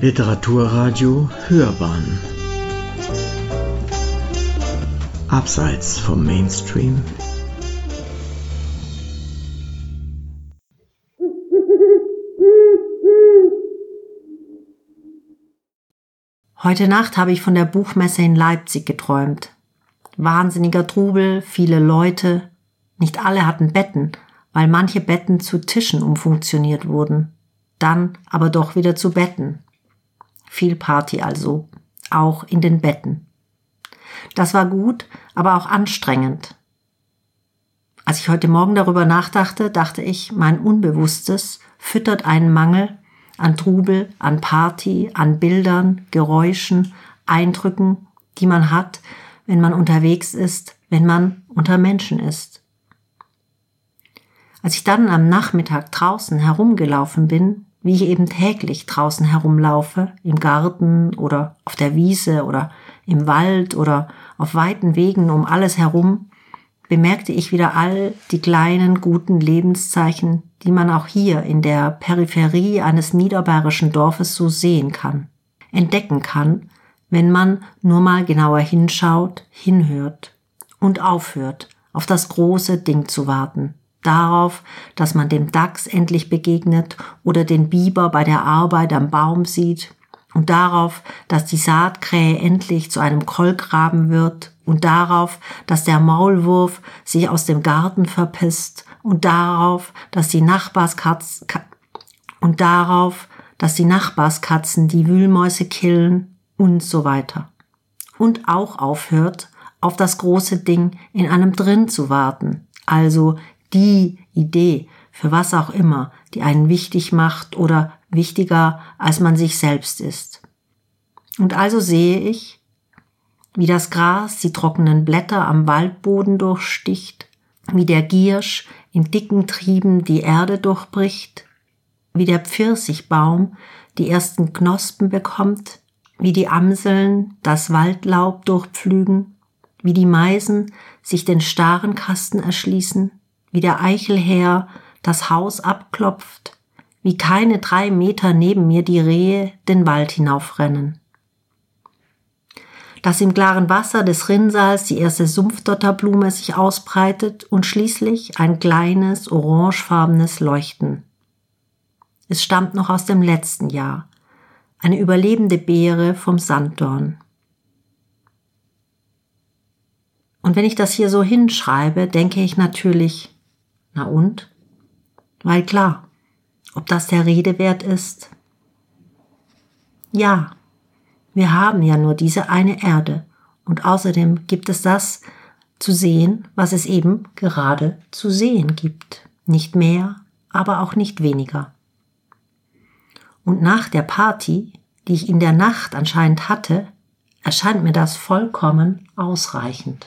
Literaturradio Hörbahn Abseits vom Mainstream Heute Nacht habe ich von der Buchmesse in Leipzig geträumt. Wahnsinniger Trubel, viele Leute. Nicht alle hatten Betten, weil manche Betten zu Tischen umfunktioniert wurden. Dann aber doch wieder zu Betten. Viel Party also, auch in den Betten. Das war gut, aber auch anstrengend. Als ich heute Morgen darüber nachdachte, dachte ich, mein Unbewusstes füttert einen Mangel an Trubel, an Party, an Bildern, Geräuschen, Eindrücken, die man hat, wenn man unterwegs ist, wenn man unter Menschen ist. Als ich dann am Nachmittag draußen herumgelaufen bin, wie ich eben täglich draußen herumlaufe, im Garten oder auf der Wiese oder im Wald oder auf weiten Wegen um alles herum, bemerkte ich wieder all die kleinen guten Lebenszeichen, die man auch hier in der Peripherie eines niederbayerischen Dorfes so sehen kann, entdecken kann, wenn man nur mal genauer hinschaut, hinhört und aufhört, auf das große Ding zu warten, darauf, dass man dem Dachs endlich begegnet oder den Biber bei der Arbeit am Baum sieht und darauf, dass die Saatkrähe endlich zu einem Kolkraben wird und darauf, dass der Maulwurf sich aus dem Garten verpisst und darauf, dass die Nachbarskatz und darauf, dass die Nachbarskatzen die Wühlmäuse killen und so weiter. Und auch aufhört, auf das große Ding in einem drin zu warten, also die Idee, für was auch immer, die einen wichtig macht oder wichtiger als man sich selbst ist. Und also sehe ich, wie das Gras die trockenen Blätter am Waldboden durchsticht, wie der Giersch in dicken Trieben die Erde durchbricht, wie der Pfirsichbaum die ersten Knospen bekommt, wie die Amseln das Waldlaub durchpflügen, wie die Meisen sich den starren Kasten erschließen, wie der Eichelherr das Haus abklopft, wie keine drei Meter neben mir die Rehe den Wald hinaufrennen. Dass im klaren Wasser des Rinnsals die erste Sumpfdotterblume sich ausbreitet und schließlich ein kleines orangefarbenes Leuchten. Es stammt noch aus dem letzten Jahr, eine überlebende Beere vom Sanddorn. Und wenn ich das hier so hinschreibe, denke ich natürlich, na und? Weil klar, ob das der Rede wert ist? Ja, wir haben ja nur diese eine Erde und außerdem gibt es das zu sehen, was es eben gerade zu sehen gibt. Nicht mehr, aber auch nicht weniger. Und nach der Party, die ich in der Nacht anscheinend hatte, erscheint mir das vollkommen ausreichend.